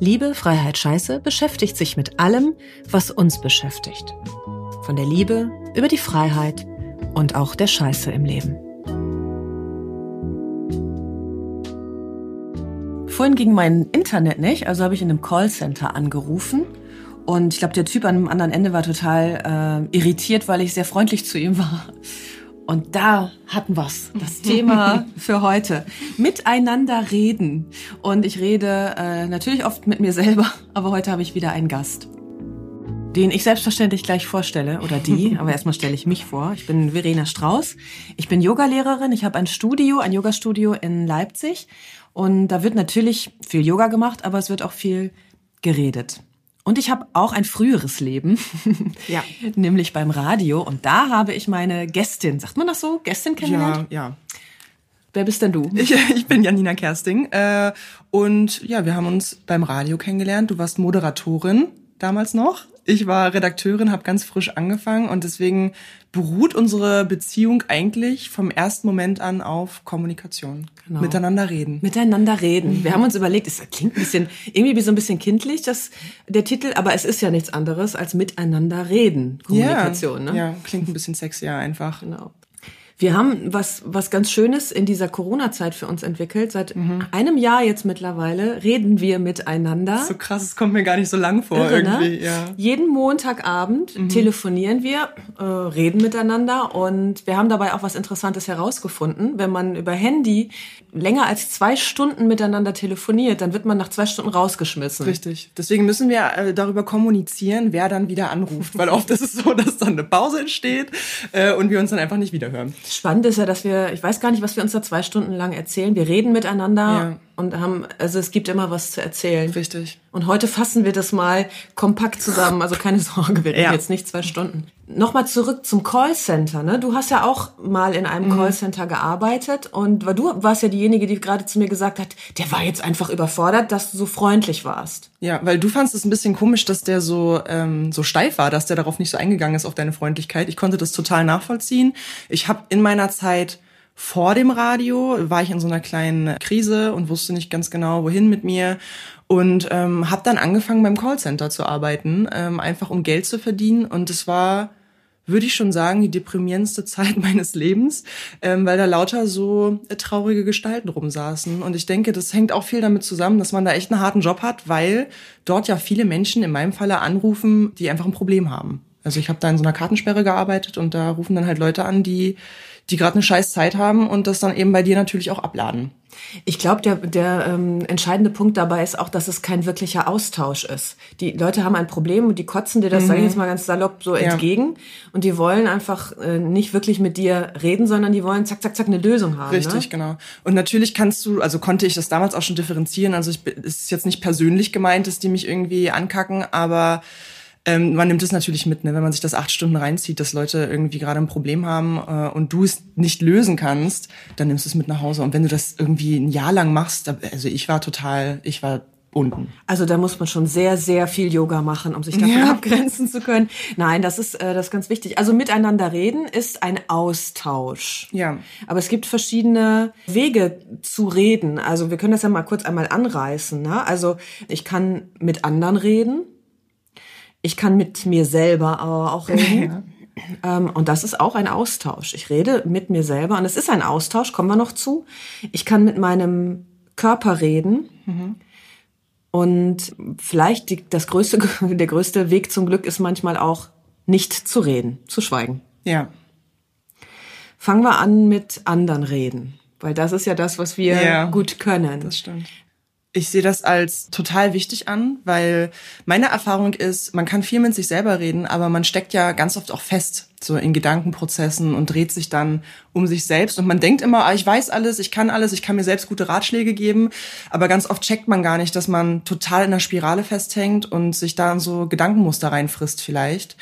Liebe, Freiheit, Scheiße beschäftigt sich mit allem, was uns beschäftigt. Von der Liebe über die Freiheit und auch der Scheiße im Leben. Vorhin ging mein Internet nicht, also habe ich in einem Callcenter angerufen. Und ich glaube, der Typ an dem anderen Ende war total äh, irritiert, weil ich sehr freundlich zu ihm war. Und da hatten wir's. Das Thema für heute. Miteinander reden. Und ich rede äh, natürlich oft mit mir selber, aber heute habe ich wieder einen Gast. Den ich selbstverständlich gleich vorstelle, oder die, aber erstmal stelle ich mich vor. Ich bin Verena Strauß. Ich bin Yogalehrerin. Ich habe ein Studio, ein Yogastudio in Leipzig. Und da wird natürlich viel Yoga gemacht, aber es wird auch viel geredet. Und ich habe auch ein früheres Leben, ja. nämlich beim Radio. Und da habe ich meine Gästin, sagt man das so, Gästin kennengelernt? Ja, ja. Wer bist denn du? Ich, ich bin Janina Kersting. Äh, und ja, wir haben uns beim Radio kennengelernt. Du warst Moderatorin damals noch. Ich war Redakteurin, habe ganz frisch angefangen und deswegen beruht unsere Beziehung eigentlich vom ersten Moment an auf Kommunikation. Genau. Miteinander reden. Miteinander reden. Wir haben uns überlegt, es klingt ein bisschen, irgendwie wie so ein bisschen kindlich, das, der Titel, aber es ist ja nichts anderes als miteinander reden. Kommunikation, ja, ne? Ja, klingt ein bisschen sexier einfach. Genau. Wir haben was, was ganz Schönes in dieser Corona-Zeit für uns entwickelt. Seit mhm. einem Jahr jetzt mittlerweile reden wir miteinander. So krass, es kommt mir gar nicht so lang vor Irre, ne? irgendwie. Ne? Ja. Jeden Montagabend mhm. telefonieren wir, äh, reden miteinander und wir haben dabei auch was Interessantes herausgefunden. Wenn man über Handy länger als zwei Stunden miteinander telefoniert, dann wird man nach zwei Stunden rausgeschmissen. Richtig. Deswegen müssen wir äh, darüber kommunizieren, wer dann wieder anruft. Weil oft ist es so, dass dann eine Pause entsteht äh, und wir uns dann einfach nicht wiederhören. Spannend ist ja, dass wir, ich weiß gar nicht, was wir uns da zwei Stunden lang erzählen. Wir reden miteinander ja. und haben, also es gibt immer was zu erzählen. Richtig. Und heute fassen wir das mal kompakt zusammen. Also keine Sorge, wir reden ja. jetzt nicht zwei Stunden. Nochmal zurück zum Callcenter. Ne? Du hast ja auch mal in einem mhm. Callcenter gearbeitet und du warst ja diejenige, die gerade zu mir gesagt hat, der war jetzt einfach überfordert, dass du so freundlich warst. Ja, weil du fandest es ein bisschen komisch, dass der so ähm, so steif war, dass der darauf nicht so eingegangen ist auf deine Freundlichkeit. Ich konnte das total nachvollziehen. Ich habe in meiner Zeit vor dem Radio war ich in so einer kleinen Krise und wusste nicht ganz genau, wohin mit mir und ähm, habe dann angefangen beim Callcenter zu arbeiten, ähm, einfach um Geld zu verdienen und es war würde ich schon sagen, die deprimierendste Zeit meines Lebens, ähm, weil da lauter so äh, traurige Gestalten rumsaßen. Und ich denke, das hängt auch viel damit zusammen, dass man da echt einen harten Job hat, weil dort ja viele Menschen in meinem Falle anrufen, die einfach ein Problem haben. Also ich habe da in so einer Kartensperre gearbeitet und da rufen dann halt Leute an, die die gerade eine scheiß Zeit haben und das dann eben bei dir natürlich auch abladen. Ich glaube, der, der ähm, entscheidende Punkt dabei ist auch, dass es kein wirklicher Austausch ist. Die Leute haben ein Problem und die kotzen dir das, mhm. sage ich jetzt mal ganz salopp, so ja. entgegen. Und die wollen einfach äh, nicht wirklich mit dir reden, sondern die wollen zack, zack, zack eine Lösung haben. Richtig, ne? genau. Und natürlich kannst du, also konnte ich das damals auch schon differenzieren. Also ich, es ist jetzt nicht persönlich gemeint, dass die mich irgendwie ankacken, aber ähm, man nimmt es natürlich mit, ne? wenn man sich das acht Stunden reinzieht, dass Leute irgendwie gerade ein Problem haben äh, und du es nicht lösen kannst, dann nimmst du es mit nach Hause. Und wenn du das irgendwie ein Jahr lang machst, also ich war total, ich war unten. Also da muss man schon sehr, sehr viel Yoga machen, um sich davon ja. abgrenzen zu können. Nein, das ist, äh, das ist ganz wichtig. Also miteinander reden ist ein Austausch. Ja. Aber es gibt verschiedene Wege zu reden. Also wir können das ja mal kurz einmal anreißen. Ne? Also ich kann mit anderen reden ich kann mit mir selber auch reden. Ja. Ähm, und das ist auch ein Austausch. Ich rede mit mir selber und es ist ein Austausch, kommen wir noch zu. Ich kann mit meinem Körper reden. Mhm. Und vielleicht die, das größte, der größte Weg zum Glück ist manchmal auch nicht zu reden, zu schweigen. Ja. Fangen wir an mit anderen reden, weil das ist ja das, was wir ja, gut können. Das stimmt. Ich sehe das als total wichtig an, weil meine Erfahrung ist, man kann viel mit sich selber reden, aber man steckt ja ganz oft auch fest, so in Gedankenprozessen und dreht sich dann um sich selbst. Und man denkt immer, ah, ich weiß alles, ich kann alles, ich kann mir selbst gute Ratschläge geben. Aber ganz oft checkt man gar nicht, dass man total in der Spirale festhängt und sich da so Gedankenmuster reinfrisst vielleicht.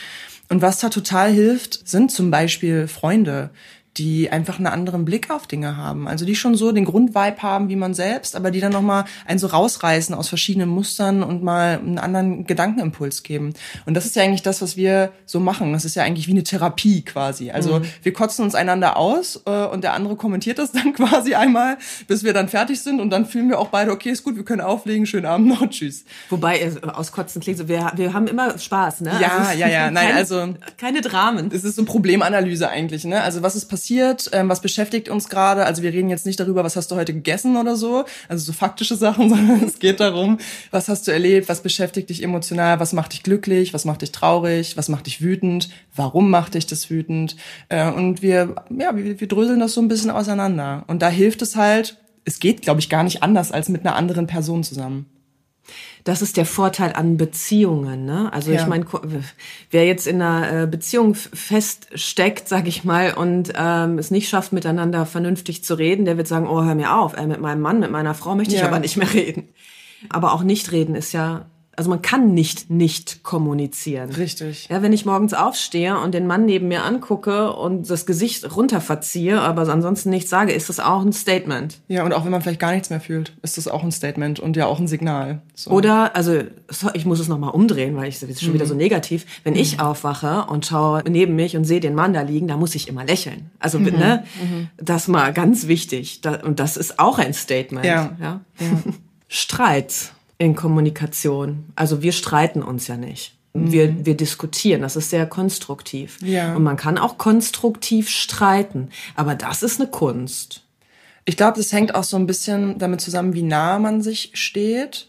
Und was da total hilft, sind zum Beispiel Freunde, die einfach einen anderen Blick auf Dinge haben. Also die schon so den Grundvibe haben wie man selbst, aber die dann nochmal einen so rausreißen aus verschiedenen Mustern und mal einen anderen Gedankenimpuls geben. Und das ist ja eigentlich das, was wir so machen. Das ist ja eigentlich wie eine Therapie quasi. Also mhm. wir kotzen uns einander aus äh, und der andere kommentiert das dann quasi einmal, bis wir dann fertig sind und dann fühlen wir auch beide, okay, ist gut, wir können auflegen, schönen Abend noch, tschüss. Wobei, äh, auskotzen klingt so, wir, wir haben immer Spaß, ne? Ja, also, ja, ja, nein, keine, also. Keine Dramen. Es ist so Problemanalyse eigentlich, ne? Also was ist passiert? Passiert, ähm, was beschäftigt uns gerade. Also wir reden jetzt nicht darüber, was hast du heute gegessen oder so, also so faktische Sachen, sondern es geht darum, was hast du erlebt, was beschäftigt dich emotional, was macht dich glücklich, was macht dich traurig, was macht dich wütend, warum macht dich das wütend. Äh, und wir, ja, wir, wir dröseln das so ein bisschen auseinander. Und da hilft es halt, es geht, glaube ich, gar nicht anders als mit einer anderen Person zusammen. Das ist der Vorteil an Beziehungen. Ne? Also ja. ich meine, wer jetzt in einer äh, Beziehung feststeckt, sag ich mal, und ähm, es nicht schafft, miteinander vernünftig zu reden, der wird sagen, oh, hör mir auf, äh, mit meinem Mann, mit meiner Frau möchte ich ja. aber nicht mehr reden. Aber auch nicht reden ist ja also man kann nicht nicht kommunizieren. Richtig. Ja, wenn ich morgens aufstehe und den Mann neben mir angucke und das Gesicht runterverziehe, aber ansonsten nichts sage, ist das auch ein Statement. Ja, und auch wenn man vielleicht gar nichts mehr fühlt, ist das auch ein Statement und ja auch ein Signal. So. Oder, also ich muss es nochmal umdrehen, weil ich das ist schon mhm. wieder so negativ. Wenn mhm. ich aufwache und schaue neben mich und sehe den Mann da liegen, da muss ich immer lächeln. Also mhm. ne, mhm. das mal ganz wichtig. und das ist auch ein Statement. Ja. ja? ja. Streit in Kommunikation. Also wir streiten uns ja nicht. Wir, mhm. wir diskutieren, das ist sehr konstruktiv. Ja. Und man kann auch konstruktiv streiten, aber das ist eine Kunst. Ich glaube, das hängt auch so ein bisschen damit zusammen, wie nah man sich steht.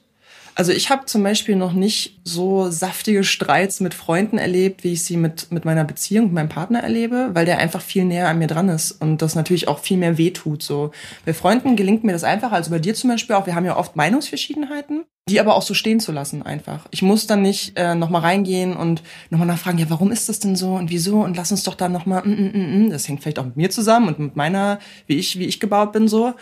Also ich habe zum Beispiel noch nicht so saftige Streits mit Freunden erlebt, wie ich sie mit, mit meiner Beziehung, mit meinem Partner erlebe, weil der einfach viel näher an mir dran ist und das natürlich auch viel mehr wehtut. So. Bei Freunden gelingt mir das einfacher, also bei dir zum Beispiel auch. Wir haben ja oft Meinungsverschiedenheiten, die aber auch so stehen zu lassen einfach. Ich muss dann nicht äh, nochmal reingehen und nochmal nachfragen, ja, warum ist das denn so und wieso und lass uns doch da nochmal, mm, mm, mm, mm. das hängt vielleicht auch mit mir zusammen und mit meiner, wie ich, wie ich gebaut bin so.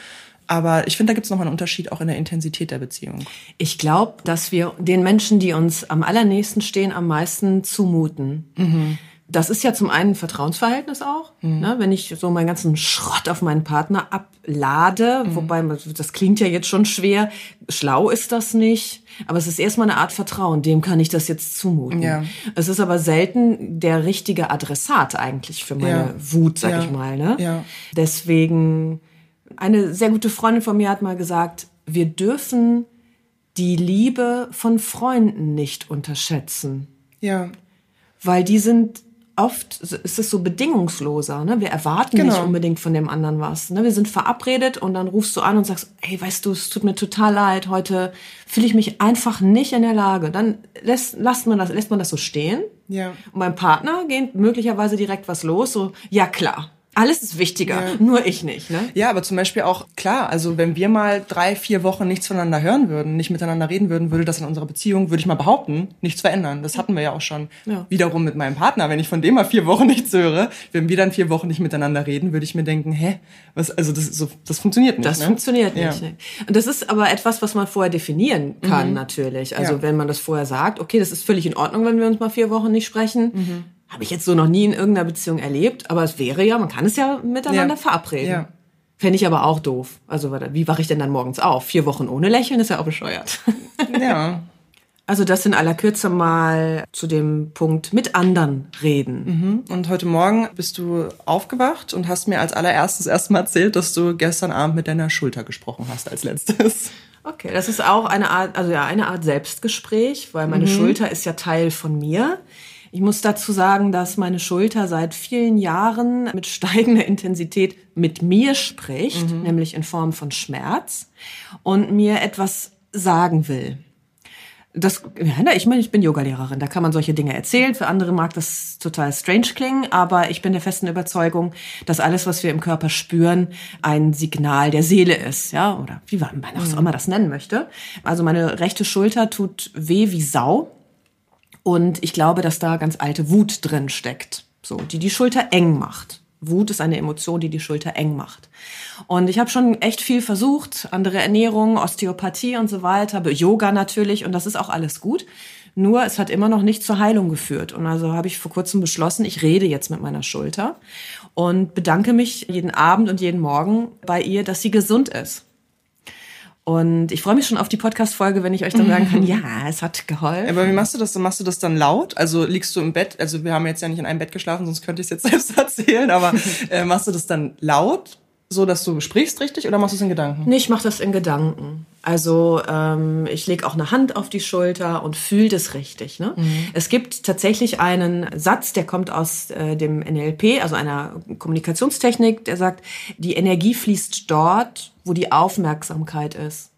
Aber ich finde, da gibt es noch einen Unterschied auch in der Intensität der Beziehung. Ich glaube, dass wir den Menschen, die uns am allernächsten stehen, am meisten zumuten. Mhm. Das ist ja zum einen ein Vertrauensverhältnis auch. Mhm. Ne? Wenn ich so meinen ganzen Schrott auf meinen Partner ablade, mhm. wobei das klingt ja jetzt schon schwer, schlau ist das nicht, aber es ist erstmal eine Art Vertrauen, dem kann ich das jetzt zumuten. Ja. Es ist aber selten der richtige Adressat eigentlich für meine ja. Wut, sag ja. ich mal. Ne? Deswegen eine sehr gute Freundin von mir hat mal gesagt, wir dürfen die Liebe von Freunden nicht unterschätzen. Ja. Weil die sind oft, ist es so bedingungsloser. Ne? Wir erwarten genau. nicht unbedingt von dem anderen was. Ne? Wir sind verabredet und dann rufst du an und sagst, hey, weißt du, es tut mir total leid, heute fühle ich mich einfach nicht in der Lage. Dann lässt, lässt, man, das, lässt man das so stehen. Ja. Und beim Partner geht möglicherweise direkt was los, so, ja klar alles ist wichtiger, ja. nur ich nicht. Ne? Ja, aber zum Beispiel auch, klar, also wenn wir mal drei, vier Wochen nichts voneinander hören würden, nicht miteinander reden würden, würde das in unserer Beziehung, würde ich mal behaupten, nichts verändern. Das hatten wir ja auch schon ja. wiederum mit meinem Partner. Wenn ich von dem mal vier Wochen nichts höre, wenn wir dann vier Wochen nicht miteinander reden, würde ich mir denken, hä, was, also das, so, das funktioniert nicht. Das ne? funktioniert nicht. Ja. Und das ist aber etwas, was man vorher definieren kann, mhm. natürlich. Also wenn man das vorher sagt, okay, das ist völlig in Ordnung, wenn wir uns mal vier Wochen nicht sprechen. Mhm habe ich jetzt so noch nie in irgendeiner Beziehung erlebt, aber es wäre ja, man kann es ja miteinander ja. verabreden. Ja. Fände ich aber auch doof. Also wie wache ich denn dann morgens auf? Vier Wochen ohne Lächeln ist ja auch bescheuert. Ja. Also das in aller Kürze mal zu dem Punkt mit anderen reden. Mhm. Und heute Morgen bist du aufgewacht und hast mir als allererstes erstmal erzählt, dass du gestern Abend mit deiner Schulter gesprochen hast als letztes. Okay, das ist auch eine Art, also ja, eine Art Selbstgespräch, weil meine mhm. Schulter ist ja Teil von mir. Ich muss dazu sagen, dass meine Schulter seit vielen Jahren mit steigender Intensität mit mir spricht, mhm. nämlich in Form von Schmerz und mir etwas sagen will. das, ich meine, ich bin Yogalehrerin, da kann man solche Dinge erzählen. Für andere mag das total strange klingen, aber ich bin der festen Überzeugung, dass alles, was wir im Körper spüren, ein Signal der Seele ist, ja, oder wie man auch immer das nennen möchte. Also meine rechte Schulter tut weh wie Sau und ich glaube, dass da ganz alte Wut drin steckt, so, die die Schulter eng macht. Wut ist eine Emotion, die die Schulter eng macht. Und ich habe schon echt viel versucht, andere Ernährung, Osteopathie und so weiter, Yoga natürlich und das ist auch alles gut. Nur es hat immer noch nicht zur Heilung geführt. Und also habe ich vor kurzem beschlossen, ich rede jetzt mit meiner Schulter und bedanke mich jeden Abend und jeden Morgen bei ihr, dass sie gesund ist. Und ich freue mich schon auf die Podcast-Folge, wenn ich euch dann sagen kann, ja, es hat geholfen. Aber wie machst du das? Machst du das dann laut? Also liegst du im Bett? Also wir haben jetzt ja nicht in einem Bett geschlafen, sonst könnte ich es jetzt selbst erzählen. Aber äh, machst du das dann laut, so dass du sprichst richtig, oder machst du es in Gedanken? Nee, ich mache das in Gedanken. Also ähm, ich lege auch eine Hand auf die Schulter und fühle das richtig. Ne? Mhm. Es gibt tatsächlich einen Satz, der kommt aus äh, dem NLP, also einer Kommunikationstechnik, der sagt, die Energie fließt dort, wo die Aufmerksamkeit ist.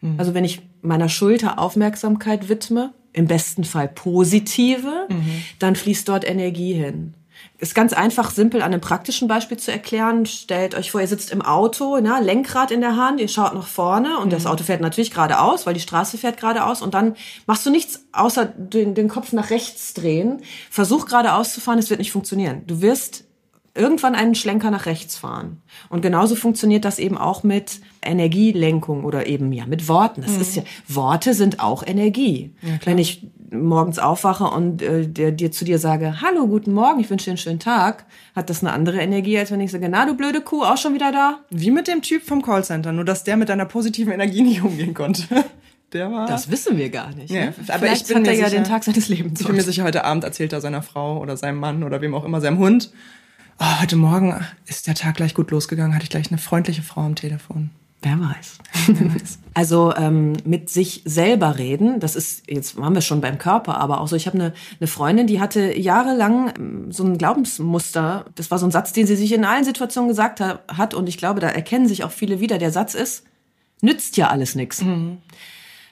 Mhm. Also wenn ich meiner Schulter Aufmerksamkeit widme, im besten Fall positive, mhm. dann fließt dort Energie hin. Ist ganz einfach, simpel an einem praktischen Beispiel zu erklären. Stellt euch vor, ihr sitzt im Auto, na, Lenkrad in der Hand, ihr schaut nach vorne und mhm. das Auto fährt natürlich geradeaus, weil die Straße fährt geradeaus und dann machst du nichts außer den, den Kopf nach rechts drehen. Versuch geradeaus zu fahren, es wird nicht funktionieren. Du wirst irgendwann einen Schlenker nach rechts fahren. Und genauso funktioniert das eben auch mit Energielenkung oder eben ja mit Worten. Das mhm. ist ja Worte sind auch Energie. Ja, Wenn ich morgens aufwache und äh, der, dir zu dir sage, hallo, guten Morgen, ich wünsche dir einen schönen Tag, hat das eine andere Energie, als wenn ich sage, na du blöde Kuh, auch schon wieder da? Wie mit dem Typ vom Callcenter, nur dass der mit deiner positiven Energie nicht umgehen konnte. Der war das wissen wir gar nicht. Ja, ne? aber Vielleicht ich bin hat er ja sicher, den Tag seines Lebens. Ich bin mir sicher, heute Abend erzählt er seiner Frau oder seinem Mann oder wem auch immer, seinem Hund, oh, heute Morgen ist der Tag gleich gut losgegangen, hatte ich gleich eine freundliche Frau am Telefon. Wer weiß. Wer weiß. Also ähm, mit sich selber reden, das ist, jetzt waren wir schon beim Körper, aber auch so, ich habe eine, eine Freundin, die hatte jahrelang ähm, so ein Glaubensmuster, das war so ein Satz, den sie sich in allen Situationen gesagt hat und ich glaube, da erkennen sich auch viele wieder. Der Satz ist, nützt ja alles nichts. Mhm.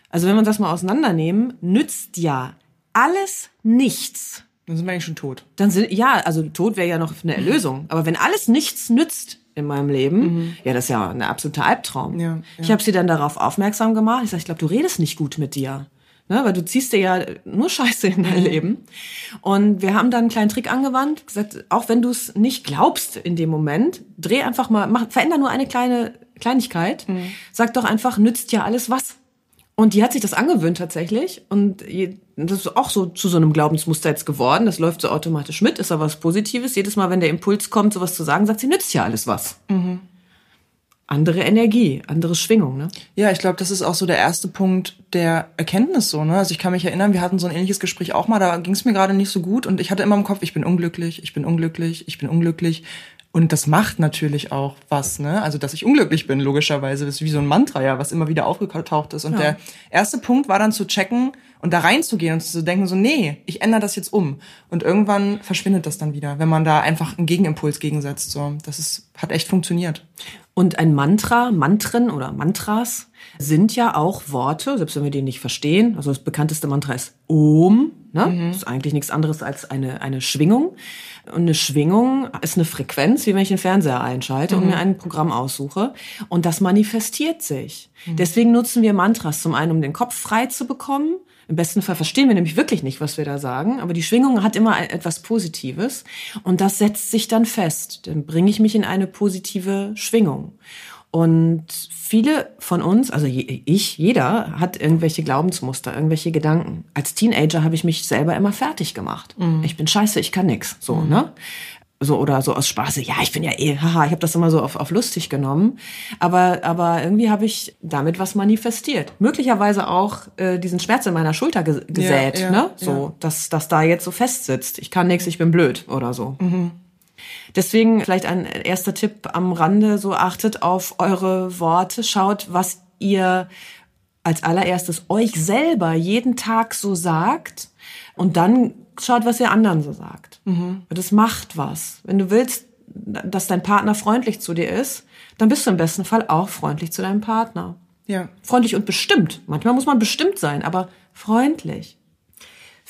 Also wenn wir das mal auseinandernehmen, nützt ja alles nichts dann sind wir eigentlich schon tot. Dann sind, ja, also tot wäre ja noch eine Erlösung. Aber wenn alles nichts nützt in meinem Leben, mhm. ja, das ist ja ein absoluter Albtraum. Ja, ja. Ich habe sie dann darauf aufmerksam gemacht. Ich sage, ich glaube, du redest nicht gut mit dir. Ne, weil du ziehst dir ja nur Scheiße in dein mhm. Leben. Und wir haben dann einen kleinen Trick angewandt, gesagt, auch wenn du es nicht glaubst in dem Moment, dreh einfach mal, mach, veränder nur eine kleine Kleinigkeit. Mhm. Sag doch einfach, nützt ja alles was. Und die hat sich das angewöhnt tatsächlich. Und das ist auch so zu so einem Glaubensmuster jetzt geworden. Das läuft so automatisch mit, ist aber was Positives. Jedes Mal, wenn der Impuls kommt, sowas zu sagen, sagt sie, nützt ja alles was. Mhm. Andere Energie, andere Schwingung, ne? Ja, ich glaube, das ist auch so der erste Punkt der Erkenntnis so, ne? Also ich kann mich erinnern, wir hatten so ein ähnliches Gespräch auch mal, da ging es mir gerade nicht so gut und ich hatte immer im Kopf, ich bin unglücklich, ich bin unglücklich, ich bin unglücklich. Und das macht natürlich auch was, ne? Also, dass ich unglücklich bin, logischerweise. Das ist wie so ein Mantra, ja, was immer wieder aufgetaucht ist. Und ja. der erste Punkt war dann zu checken und da reinzugehen und zu denken, so, nee, ich ändere das jetzt um. Und irgendwann verschwindet das dann wieder, wenn man da einfach einen Gegenimpuls gegensetzt. So, das ist, hat echt funktioniert. Und ein Mantra, Mantren oder Mantras sind ja auch Worte, selbst wenn wir die nicht verstehen. Also das bekannteste Mantra ist Om. Ne? Mhm. Das ist eigentlich nichts anderes als eine, eine Schwingung. Und eine Schwingung ist eine Frequenz, wie wenn ich den Fernseher einschalte mhm. und mir ein Programm aussuche. Und das manifestiert sich. Mhm. Deswegen nutzen wir Mantras zum einen, um den Kopf frei zu bekommen im besten Fall verstehen wir nämlich wirklich nicht, was wir da sagen, aber die Schwingung hat immer etwas Positives und das setzt sich dann fest. Dann bringe ich mich in eine positive Schwingung. Und viele von uns, also ich, jeder, hat irgendwelche Glaubensmuster, irgendwelche Gedanken. Als Teenager habe ich mich selber immer fertig gemacht. Mhm. Ich bin scheiße, ich kann nix. So, mhm. ne? so oder so aus Spaß, ja, ich bin ja eh, haha, ich habe das immer so auf, auf lustig genommen, aber aber irgendwie habe ich damit was manifestiert. Möglicherweise auch äh, diesen Schmerz in meiner Schulter ge gesät, ja, ja, ne? So, ja. dass dass da jetzt so fest sitzt. Ich kann nichts, ich bin blöd oder so. Mhm. Deswegen vielleicht ein erster Tipp am Rande, so achtet auf eure Worte, schaut, was ihr als allererstes euch selber jeden Tag so sagt und dann schaut, was ihr anderen so sagt. Mhm. Das macht was. Wenn du willst, dass dein Partner freundlich zu dir ist, dann bist du im besten Fall auch freundlich zu deinem Partner. Ja. Freundlich und bestimmt. Manchmal muss man bestimmt sein, aber freundlich.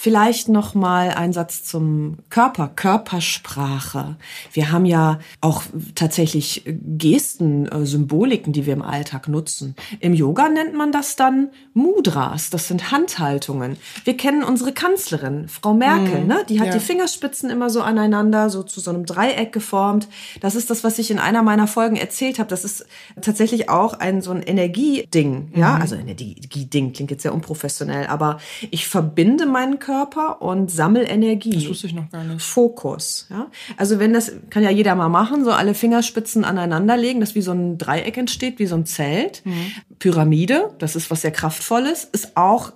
Vielleicht noch mal ein Satz zum Körper, Körpersprache. Wir haben ja auch tatsächlich Gesten, äh, Symboliken, die wir im Alltag nutzen. Im Yoga nennt man das dann Mudras. Das sind Handhaltungen. Wir kennen unsere Kanzlerin, Frau Merkel, mhm. ne? Die hat ja. die Fingerspitzen immer so aneinander, so zu so einem Dreieck geformt. Das ist das, was ich in einer meiner Folgen erzählt habe. Das ist tatsächlich auch ein so ein Energieding, ja? Mhm. Also Energieding klingt jetzt sehr unprofessionell, aber ich verbinde meinen Körper Körper und Sammelenergie. Das wusste ich noch gar nicht. Fokus. Ja? Also wenn das, kann ja jeder mal machen, so alle Fingerspitzen aneinander legen, dass wie so ein Dreieck entsteht, wie so ein Zelt. Mhm. Pyramide, das ist was sehr kraftvolles, ist auch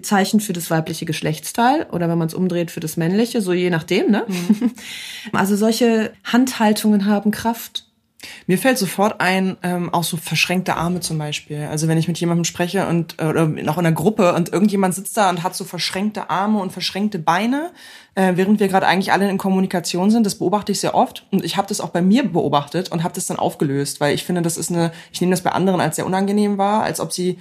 Zeichen für das weibliche Geschlechtsteil oder wenn man es umdreht für das männliche, so je nachdem. Ne? Mhm. Also solche Handhaltungen haben Kraft. Mir fällt sofort ein, ähm, auch so verschränkte Arme zum Beispiel. Also wenn ich mit jemandem spreche und äh, oder noch in einer Gruppe und irgendjemand sitzt da und hat so verschränkte Arme und verschränkte Beine, äh, während wir gerade eigentlich alle in Kommunikation sind, das beobachte ich sehr oft und ich habe das auch bei mir beobachtet und habe das dann aufgelöst, weil ich finde, das ist eine, ich nehme das bei anderen als sehr unangenehm wahr, als ob sie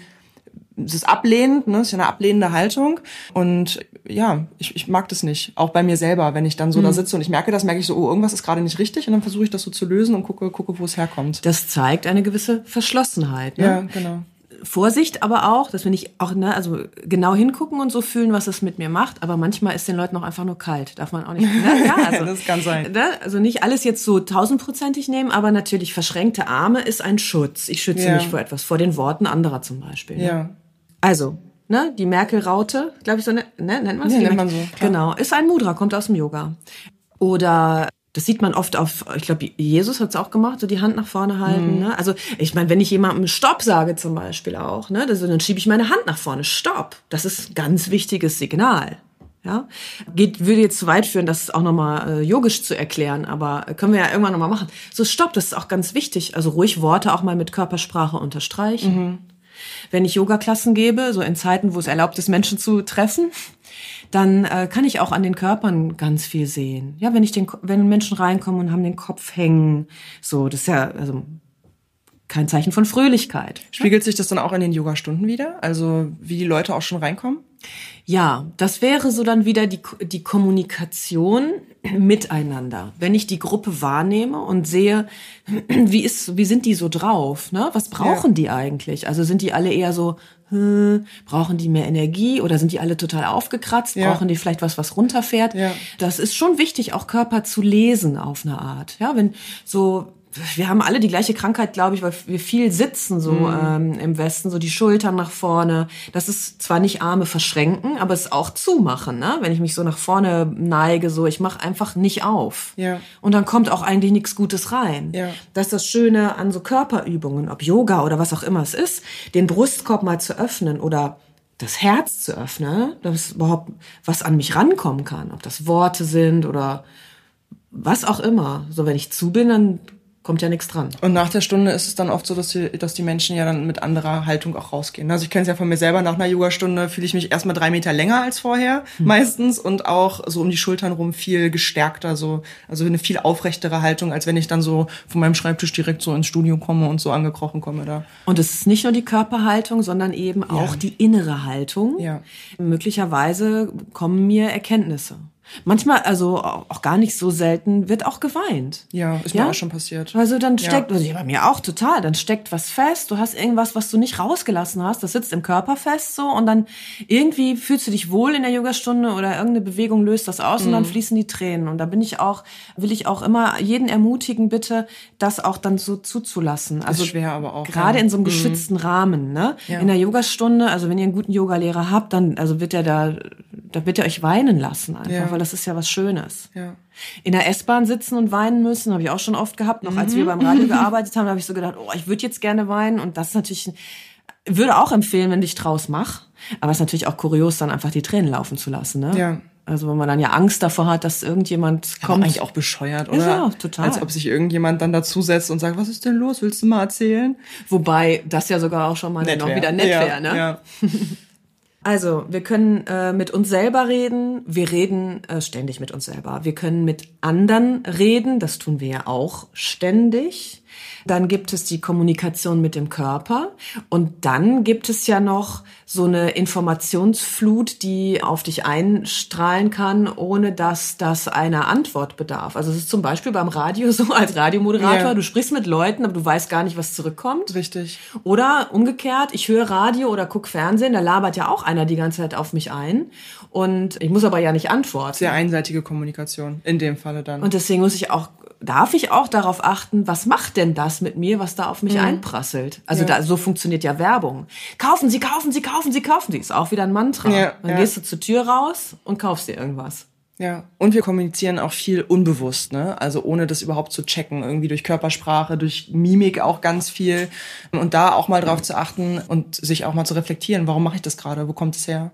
es ist ablehnend, ne? es ist ja eine ablehnende Haltung. Und ja, ich, ich mag das nicht. Auch bei mir selber, wenn ich dann so mhm. da sitze und ich merke das, merke ich so, oh, irgendwas ist gerade nicht richtig und dann versuche ich das so zu lösen und gucke, gucke, wo es herkommt. Das zeigt eine gewisse Verschlossenheit. Ne? Ja, genau. Vorsicht aber auch, dass wir nicht auch ne, also genau hingucken und so fühlen, was es mit mir macht. Aber manchmal ist den Leuten auch einfach nur kalt. Darf man auch nicht. Ne? Ja, also, das kann sein. Ne? Also nicht alles jetzt so tausendprozentig nehmen, aber natürlich verschränkte Arme ist ein Schutz. Ich schütze ja. mich vor etwas, vor den Worten anderer zum Beispiel. Ne? Ja. Also, ne, die Merkel-Raute, glaube ich, so ne, ne, nennt man es? Ja, nennt man so. Klar. Genau, ist ein Mudra, kommt aus dem Yoga. Oder das sieht man oft auf, ich glaube, Jesus hat es auch gemacht, so die Hand nach vorne halten. Mhm. Ne? Also ich meine, wenn ich jemandem Stopp sage zum Beispiel auch, ne, das, dann schiebe ich meine Hand nach vorne. Stopp. Das ist ein ganz wichtiges Signal. Ja, geht würde jetzt zu weit führen, das auch nochmal äh, yogisch zu erklären, aber können wir ja irgendwann nochmal machen. So Stopp, das ist auch ganz wichtig. Also ruhig Worte auch mal mit Körpersprache unterstreichen. Mhm. Wenn ich Yoga-Klassen gebe, so in Zeiten, wo es erlaubt ist, Menschen zu treffen, dann äh, kann ich auch an den Körpern ganz viel sehen. Ja, wenn ich den, wenn Menschen reinkommen und haben den Kopf hängen, so, das ist ja also kein Zeichen von Fröhlichkeit. Spiegelt sich das dann auch in den Yoga-Stunden wieder? Also wie die Leute auch schon reinkommen? Ja, das wäre so dann wieder die, die Kommunikation miteinander. Wenn ich die Gruppe wahrnehme und sehe, wie ist, wie sind die so drauf, ne? Was brauchen ja. die eigentlich? Also sind die alle eher so, hm, brauchen die mehr Energie oder sind die alle total aufgekratzt? Ja. Brauchen die vielleicht was, was runterfährt? Ja. Das ist schon wichtig, auch Körper zu lesen auf eine Art. Ja, wenn so wir haben alle die gleiche Krankheit, glaube ich, weil wir viel sitzen so mhm. ähm, im Westen, so die Schultern nach vorne. Das ist zwar nicht Arme verschränken, aber es auch zumachen, ne? Wenn ich mich so nach vorne neige, so ich mache einfach nicht auf. Ja. Und dann kommt auch eigentlich nichts Gutes rein. Ja. Das ist das Schöne an so Körperübungen, ob Yoga oder was auch immer es ist, den Brustkorb mal zu öffnen oder das Herz zu öffnen, dass überhaupt was an mich rankommen kann, ob das Worte sind oder was auch immer. So wenn ich zu bin, dann kommt ja nichts dran. Und nach der Stunde ist es dann oft so, dass die, dass die Menschen ja dann mit anderer Haltung auch rausgehen. Also ich kenne es ja von mir selber, nach einer Yogastunde fühle ich mich erstmal drei Meter länger als vorher hm. meistens und auch so um die Schultern rum viel gestärkter, so also eine viel aufrechtere Haltung, als wenn ich dann so von meinem Schreibtisch direkt so ins Studio komme und so angekrochen komme da. Und es ist nicht nur die Körperhaltung, sondern eben auch ja. die innere Haltung. Ja. Möglicherweise kommen mir Erkenntnisse. Manchmal, also auch gar nicht so selten, wird auch geweint. Ja, ist ja? mir auch schon passiert. Also dann steckt, ja. also bei mir auch total, dann steckt was fest, du hast irgendwas, was du nicht rausgelassen hast, das sitzt im Körper fest so und dann irgendwie fühlst du dich wohl in der Yogastunde oder irgendeine Bewegung löst das aus mhm. und dann mhm. fließen die Tränen. Und da bin ich auch, will ich auch immer jeden ermutigen, bitte, das auch dann so zuzulassen. Also ist schwer aber auch. Gerade ja. in so einem mhm. geschützten mhm. Rahmen, ne? Ja. In der Yogastunde, also wenn ihr einen guten Yogalehrer habt, dann, also wird er da, da wird er euch weinen lassen einfach, weil das ist ja was Schönes. Ja. In der S-Bahn sitzen und weinen müssen, habe ich auch schon oft gehabt. Noch mhm. als wir beim Radio gearbeitet haben, habe ich so gedacht, oh, ich würde jetzt gerne weinen. Und das ist natürlich, würde auch empfehlen, wenn dich draus mach. Aber es ist natürlich auch kurios, dann einfach die Tränen laufen zu lassen. Ne? Ja. Also wenn man dann ja Angst davor hat, dass irgendjemand kommt. Aber eigentlich auch bescheuert, oder? Ja, total. Als ob sich irgendjemand dann dazusetzt und sagt, was ist denn los? Willst du mal erzählen? Wobei das ja sogar auch schon mal nett noch wieder nett ja, wäre, ne? Ja. Also, wir können äh, mit uns selber reden. Wir reden äh, ständig mit uns selber. Wir können mit anderen reden. Das tun wir ja auch ständig. Dann gibt es die Kommunikation mit dem Körper. Und dann gibt es ja noch so eine Informationsflut, die auf dich einstrahlen kann, ohne dass das einer Antwort bedarf. Also es ist zum Beispiel beim Radio so als Radiomoderator, Ja. du sprichst mit Leuten, aber du weißt gar nicht, was zurückkommt. Richtig. Oder umgekehrt, ich höre Radio oder guck Fernsehen, da labert ja auch einer die ganze Zeit auf mich ein. Und ich muss aber ja nicht antworten. Sehr einseitige Kommunikation in dem Falle dann. Und deswegen muss ich auch, darf ich auch darauf achten, was macht denn das mit mir, was da auf mich einprasselt? Also Mhm. Ja. da, so funktioniert ja Werbung. Kaufen Sie, kaufen Sie, kaufen Sie, kaufen Sie. Ist auch wieder ein Mantra. Ja, Dann ja. gehst du zur Tür raus und kaufst dir irgendwas. Ja, und wir kommunizieren auch viel unbewusst, ne? Also ohne das überhaupt zu checken, irgendwie durch Körpersprache, durch Mimik auch ganz viel und da auch mal drauf zu achten und sich auch mal zu reflektieren, warum mache ich das gerade, wo kommt es her?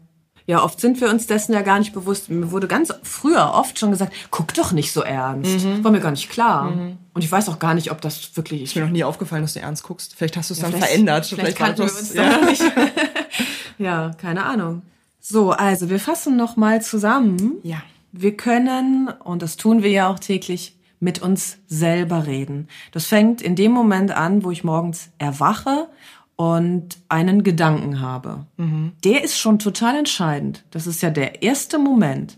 Ja, oft sind wir uns dessen ja gar nicht bewusst. Mir wurde ganz früher oft schon gesagt, guck doch nicht so ernst. Mhm. War mir gar nicht klar. Und ich weiß auch gar nicht, ob das wirklich Ist mir noch nie aufgefallen, dass du ernst guckst. Vielleicht hast du es dann Vielleicht- verändert. Vielleicht, war kannten wir das- uns ja. nicht. ja, keine Ahnung. So, also wir fassen noch mal zusammen. Ja. Wir können, und das tun wir ja auch täglich, mit uns selber reden. Das fängt in dem Moment an, wo ich morgens erwache und einen Gedanken habe. Der ist schon total entscheidend. Das ist ja der erste Moment.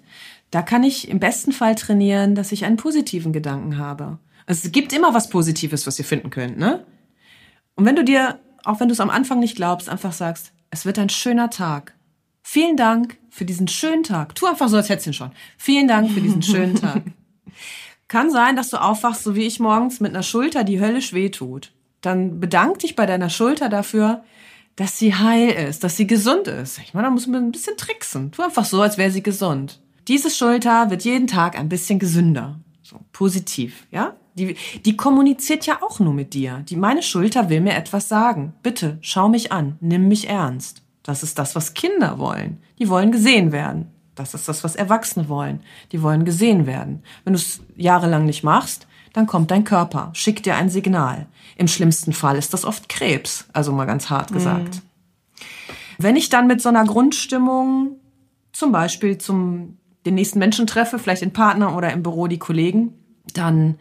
Da kann ich im besten Fall trainieren, dass ich einen positiven Gedanken habe. Also es gibt immer was Positives, was ihr finden könnt, ne? Und wenn du dir, auch wenn du es am Anfang nicht glaubst, einfach sagst, es wird ein schöner Tag. Vielen Dank für diesen schönen Tag. Tu einfach so, als hättest du ihn schon. Vielen Dank für diesen schönen Tag. Kann sein, dass du aufwachst, so wie ich morgens, mit einer Schulter, die höllisch wehtut. Dann bedank dich bei deiner Schulter dafür, dass sie heil ist, dass sie gesund ist. Ich meine, da muss man ein bisschen tricksen. Tu einfach so, als wäre sie gesund. Diese Schulter wird jeden Tag ein bisschen gesünder. So, positiv, ja? Die, die kommuniziert ja auch nur mit dir. Die, meine Schulter will mir etwas sagen. Bitte, schau mich an, nimm mich ernst. Das ist das, was Kinder wollen. Die wollen gesehen werden. Das ist das, was Erwachsene wollen. Die wollen gesehen werden. Wenn du es jahrelang nicht machst, dann kommt dein Körper, schickt dir ein Signal. Im schlimmsten Fall ist das oft Krebs, also mal ganz hart gesagt. Wenn ich dann mit so einer Grundstimmung zum Beispiel zum den nächsten Menschen treffe, vielleicht den Partner oder im Büro die Kollegen, dann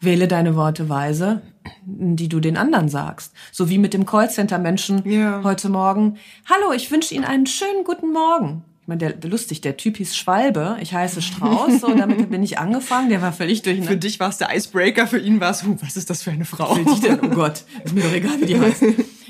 wähle deine Worte weise, die du den anderen sagst. So wie mit dem Callcenter-Menschen Ja. heute Morgen. Hallo, ich wünsche Ihnen einen schönen guten Morgen. Ich meine, der, der lustig, der Typ hieß Schwalbe, ich heiße Strauß, so damit bin ich angefangen, der war völlig Für durcheinander. dich war es der Icebreaker, für ihn war es, huh, was ist das für eine Frau? Will die denn? Oh Gott, ist mir doch egal, wie die heißt.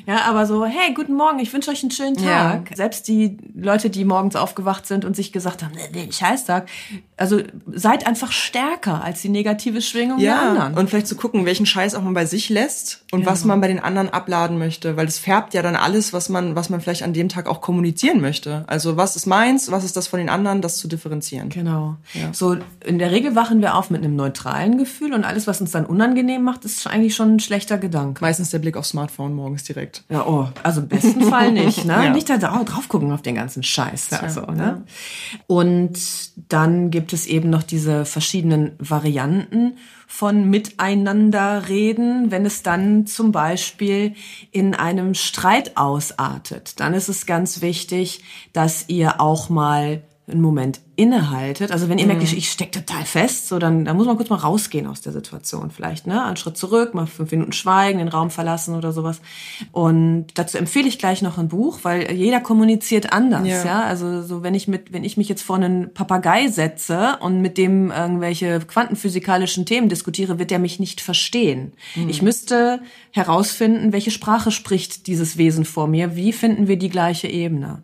Ja, aber so, hey, guten Morgen, ich wünsche euch einen schönen Tag. Selbst die Leute, die morgens aufgewacht sind und sich gesagt haben, nee, nee, Scheißtag. Also seid einfach stärker als die negative Schwingung der Ja, anderen. und vielleicht zu gucken, welchen Scheiß auch man bei sich lässt und was man bei den anderen abladen möchte, weil es färbt ja dann alles, was man, was man vielleicht an dem Tag auch kommunizieren möchte. Also was ist meins, was ist das von den anderen, das zu differenzieren. Genau. So, in der Regel wachen wir auf mit einem neutralen Gefühl und alles, was uns dann unangenehm macht, ist eigentlich schon ein schlechter Gedanke. Meistens der Blick aufs Smartphone morgens direkt. Ja, oh, also im besten Fall nicht, ne? Ja. Nicht da dra- drauf gucken auf den ganzen Scheiß. Ja, Tja, so, ne? Und dann gibt es eben noch diese verschiedenen Varianten von miteinander reden, wenn es dann zum Beispiel in einem Streit ausartet. Dann ist es ganz wichtig, dass ihr auch mal einen Moment innehaltet. Also wenn ihr merkt, ich, ich stecke total fest, so dann, dann muss man kurz mal rausgehen aus der Situation vielleicht, ne? Einen Schritt zurück, mal fünf Minuten schweigen, den Raum verlassen oder sowas. Und dazu empfehle ich gleich noch ein Buch, weil jeder kommuniziert anders, Ja. ja. Also so wenn ich mit, wenn ich mich jetzt vor einen Papagei setze und mit dem irgendwelche quantenphysikalischen Themen diskutiere, wird der mich nicht verstehen. Ich müsste herausfinden, welche Sprache spricht dieses Wesen vor mir, wie finden wir die gleiche Ebene.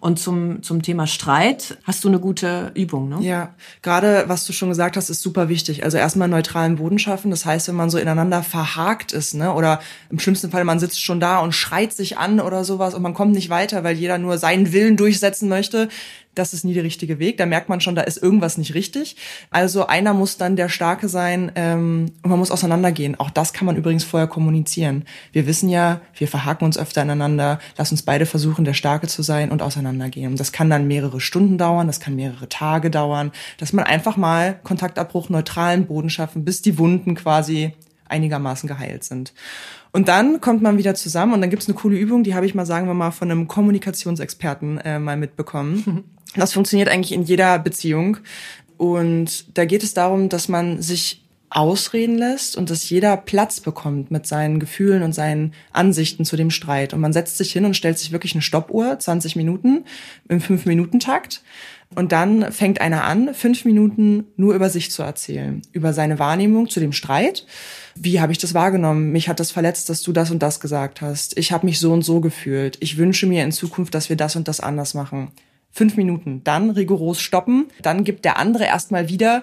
Und zum, zum Thema Streit hast du eine gute Übung, ne? Ja, gerade was du schon gesagt hast, ist super wichtig. Also erstmal neutralen Boden schaffen. Das heißt, wenn man so ineinander verhakt ist, ne, oder im schlimmsten Fall man sitzt schon da und schreit sich an oder sowas und man kommt nicht weiter, weil jeder nur seinen Willen durchsetzen möchte, das ist nie der richtige Weg. Da merkt man schon, da ist irgendwas nicht richtig. Also einer muss dann der Starke sein ähm, und man muss auseinandergehen. Auch das kann man übrigens vorher kommunizieren. Wir wissen ja, wir verhaken uns öfter aneinander. Lass uns beide versuchen, der Starke zu sein und auseinandergehen. Und das kann dann mehrere Stunden dauern, das kann mehrere Tage dauern, dass man einfach mal Kontaktabbruch, neutralen Boden schaffen, bis die Wunden quasi einigermaßen geheilt sind. Und dann kommt man wieder zusammen und dann gibt's eine coole Übung, die habe ich mal, sagen wir mal, von einem Kommunikationsexperten äh, mal mitbekommen. Das funktioniert eigentlich in jeder Beziehung. Und da geht es darum, dass man sich ausreden lässt und dass jeder Platz bekommt mit seinen Gefühlen und seinen Ansichten zu dem Streit. Und man setzt sich hin und stellt sich wirklich eine Stoppuhr, 20 Minuten, im 5-Minuten-Takt. Und dann fängt einer an, fünf Minuten nur über sich zu erzählen, über seine Wahrnehmung zu dem Streit. Wie habe ich das wahrgenommen? Mich hat das verletzt, dass du das und das gesagt hast. Ich habe mich so und so gefühlt. Ich wünsche mir in Zukunft, dass wir das und das anders machen. Fünf Minuten, dann rigoros stoppen. Dann gibt der andere erstmal wieder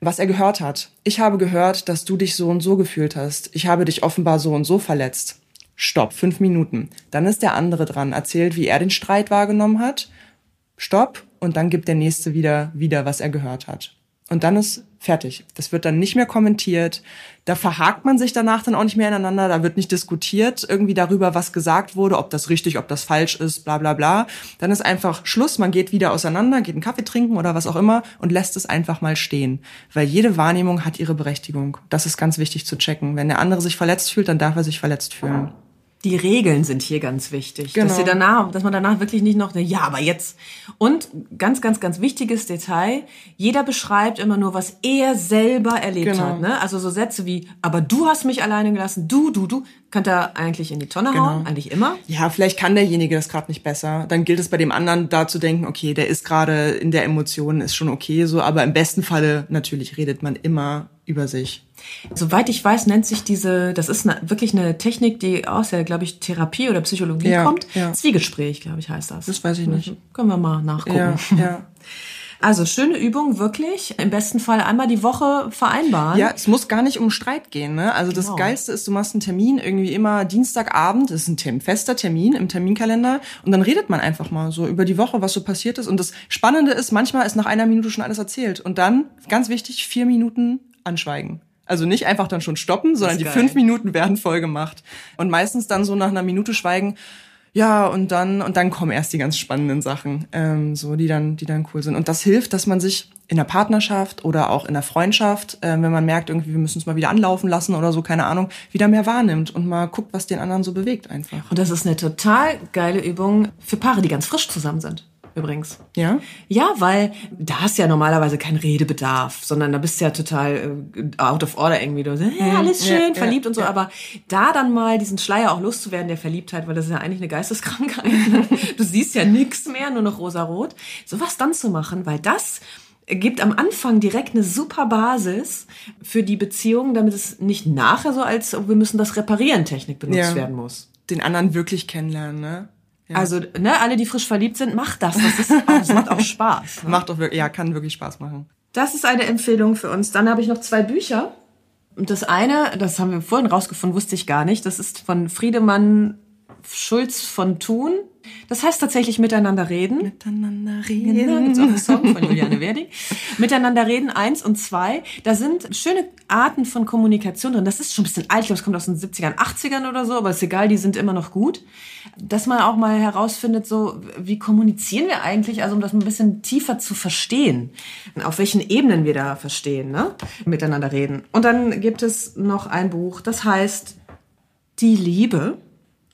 was er gehört hat. Ich habe gehört, dass du dich so und so gefühlt hast. Ich habe dich offenbar so und so verletzt. Stopp, fünf Minuten. Dann ist der andere dran, erzählt, wie er den Streit wahrgenommen hat. Stopp, und dann gibt der nächste wieder, wieder, was er gehört hat. Und dann ist fertig. Das wird dann nicht mehr kommentiert. Da verhakt man sich danach dann auch nicht mehr ineinander. Da wird nicht diskutiert irgendwie darüber, was gesagt wurde, ob das richtig, ob das falsch ist, bla bla bla. Dann ist einfach Schluss. Man geht wieder auseinander, geht einen Kaffee trinken oder was auch immer und lässt es einfach mal stehen. Weil jede Wahrnehmung hat ihre Berechtigung. Das ist ganz wichtig zu checken. Wenn der andere sich verletzt fühlt, dann darf er sich verletzt fühlen die Regeln sind hier ganz wichtig. Genau. Dass, danach, dass man danach wirklich nicht noch, ja, aber jetzt. Und ganz, ganz, ganz wichtiges Detail, jeder beschreibt immer nur, was er selber erlebt genau. hat. Ne? Also so Sätze wie, aber du hast mich alleine gelassen, du, du, du, kann er eigentlich in die Tonne genau. hauen, eigentlich immer. Ja, vielleicht kann derjenige das gerade nicht besser. Dann gilt es bei dem anderen da zu denken, okay, der ist gerade in der Emotion, ist schon okay so, aber im besten Falle natürlich redet man immer über sich. Soweit ich weiß, nennt sich diese, das ist eine, wirklich eine Technik, die aus der, glaube ich, Therapie oder Psychologie ja, kommt. Ja. Zwiegespräch, glaube ich, heißt das. Das weiß ich nicht. Können wir mal nachgucken. Ja, ja. Also schöne Übung, wirklich. Im besten Fall einmal die Woche vereinbaren. Ja, es muss gar nicht um Streit gehen. Ne? Also genau. das Geilste ist, du machst einen Termin irgendwie immer Dienstagabend. Das ist ein Termin, fester Termin im Terminkalender. Und dann redet man einfach mal so über die Woche, was so passiert ist. Und das Spannende ist, manchmal ist nach einer Minute schon alles erzählt. Und dann, ganz wichtig, vier Minuten anschweigen. Also nicht einfach dann schon stoppen, sondern die fünf Minuten werden voll gemacht. Und meistens dann so nach einer Minute schweigen, ja, und dann, und dann kommen erst die ganz spannenden Sachen, ähm, so, die dann, die dann cool sind. Und das hilft, dass man sich in der Partnerschaft oder auch in der Freundschaft, äh, wenn man merkt, irgendwie, wir müssen es mal wieder anlaufen lassen oder so, keine Ahnung, wieder mehr wahrnimmt und mal guckt, was den anderen so bewegt einfach. Und das ist eine total geile Übung für Paare, die ganz frisch zusammen sind übrigens. Ja? Ja, weil da hast ja normalerweise keinen Redebedarf, sondern da bist du ja total äh, out of order irgendwie. Du sagst, hey, alles schön, ja, verliebt ja, und so. Ja. Aber da dann mal diesen Schleier auch loszuwerden der Verliebtheit, weil das ist ja eigentlich eine Geisteskrankheit. du siehst ja nichts mehr, nur noch rosarot. Sowas dann zu machen, weil das gibt am Anfang direkt eine super Basis für die Beziehung, damit es nicht nachher so als wir müssen das reparieren Technik benutzt werden muss. Den anderen wirklich kennenlernen, ne? Ja. Also, ne, alle, die frisch verliebt sind, macht das. Das, ist, das macht auch Spaß. Ne? Macht auch wirklich, ja, kann wirklich Spaß machen. Das ist eine Empfehlung für uns. Dann habe ich noch zwei Bücher. Und das eine, das haben wir vorhin rausgefunden, wusste ich gar nicht. Das ist von Friedemann Schulz von Thun. Das heißt tatsächlich miteinander reden. Miteinander reden. Genau, gibt's auch einen Song von Juliane Verdi. miteinander reden, eins und zwei. Da sind schöne Arten von Kommunikation drin. Das ist schon ein bisschen alt, ich glaube, es kommt aus den 70ern, 80ern oder so, aber ist egal, die sind immer noch gut. Dass man auch mal herausfindet, so, wie kommunizieren wir eigentlich, also um das ein bisschen tiefer zu verstehen. Auf welchen Ebenen wir da verstehen, ne? Miteinander reden. Und dann gibt es noch ein Buch, das heißt Die Liebe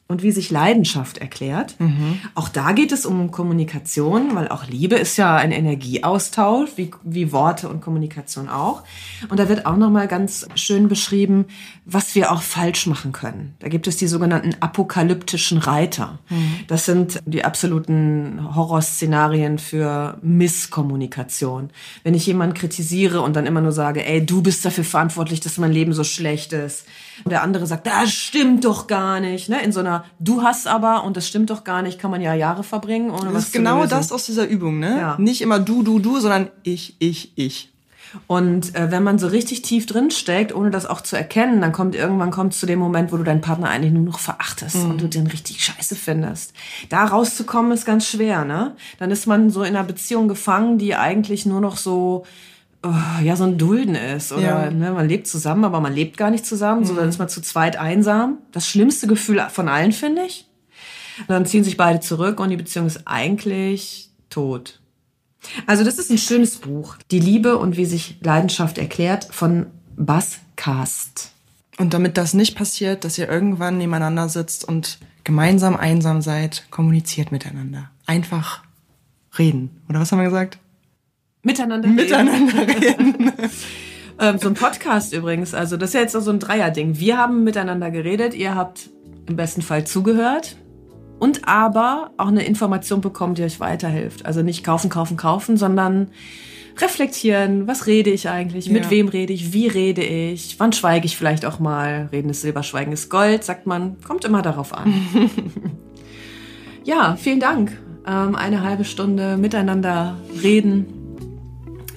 und wie sich Leidenschaft erklärt. Mhm. Auch da geht es um Kommunikation, weil auch Liebe ist ja ein Energieaustausch, wie, wie Worte und Kommunikation auch. Und da wird auch nochmal ganz schön beschrieben, was wir auch falsch machen können. Da gibt es die sogenannten apokalyptischen Reiter. Mhm. Das sind die absoluten Horrorszenarien für Misskommunikation. Wenn ich jemanden kritisiere und dann immer nur sage, ey, du bist dafür verantwortlich, dass mein Leben so schlecht ist und der andere sagt, das stimmt doch gar nicht. Ne? In so einer Du hast aber und das stimmt doch gar nicht, kann man ja Jahre verbringen. Ohne das was ist genau das aus dieser Übung. Ne? Ja. Nicht immer du, du, du, sondern ich, ich, ich. Und äh, wenn man so richtig tief drin steckt, ohne das auch zu erkennen, dann kommt irgendwann kommt zu dem Moment, wo du deinen Partner eigentlich nur noch verachtest mhm. und du den richtig scheiße findest. Da rauszukommen ist ganz schwer, ne? Dann ist man so in einer Beziehung gefangen, die eigentlich nur noch so oh, ja so ein Dulden ist oder ja. ne, man lebt zusammen, aber man lebt gar nicht zusammen, mhm. so dann ist man zu zweit einsam. Das schlimmste Gefühl von allen finde ich. dann ziehen sich beide zurück und die Beziehung ist eigentlich tot. Also das ist ein schönes Buch, Die Liebe und wie sich Leidenschaft erklärt von Bas Kast. Und damit das nicht passiert, dass ihr irgendwann nebeneinander sitzt und gemeinsam einsam seid, kommuniziert miteinander. Einfach reden. Oder was haben wir gesagt? Miteinander reden. Miteinander reden. Ähm, so ein Podcast übrigens. Also das ist ja jetzt so ein Dreierding. Wir haben miteinander geredet, ihr habt im besten Fall zugehört und aber auch eine Information bekommen, die euch weiterhilft. Also nicht kaufen, kaufen, kaufen, sondern reflektieren, was rede ich eigentlich, mit ja. wem rede ich, wie rede ich, wann schweige ich vielleicht auch mal. Reden ist Silber, Schweigen ist Gold, sagt man, kommt immer darauf an. ja, vielen Dank. Ähm, eine halbe Stunde miteinander reden.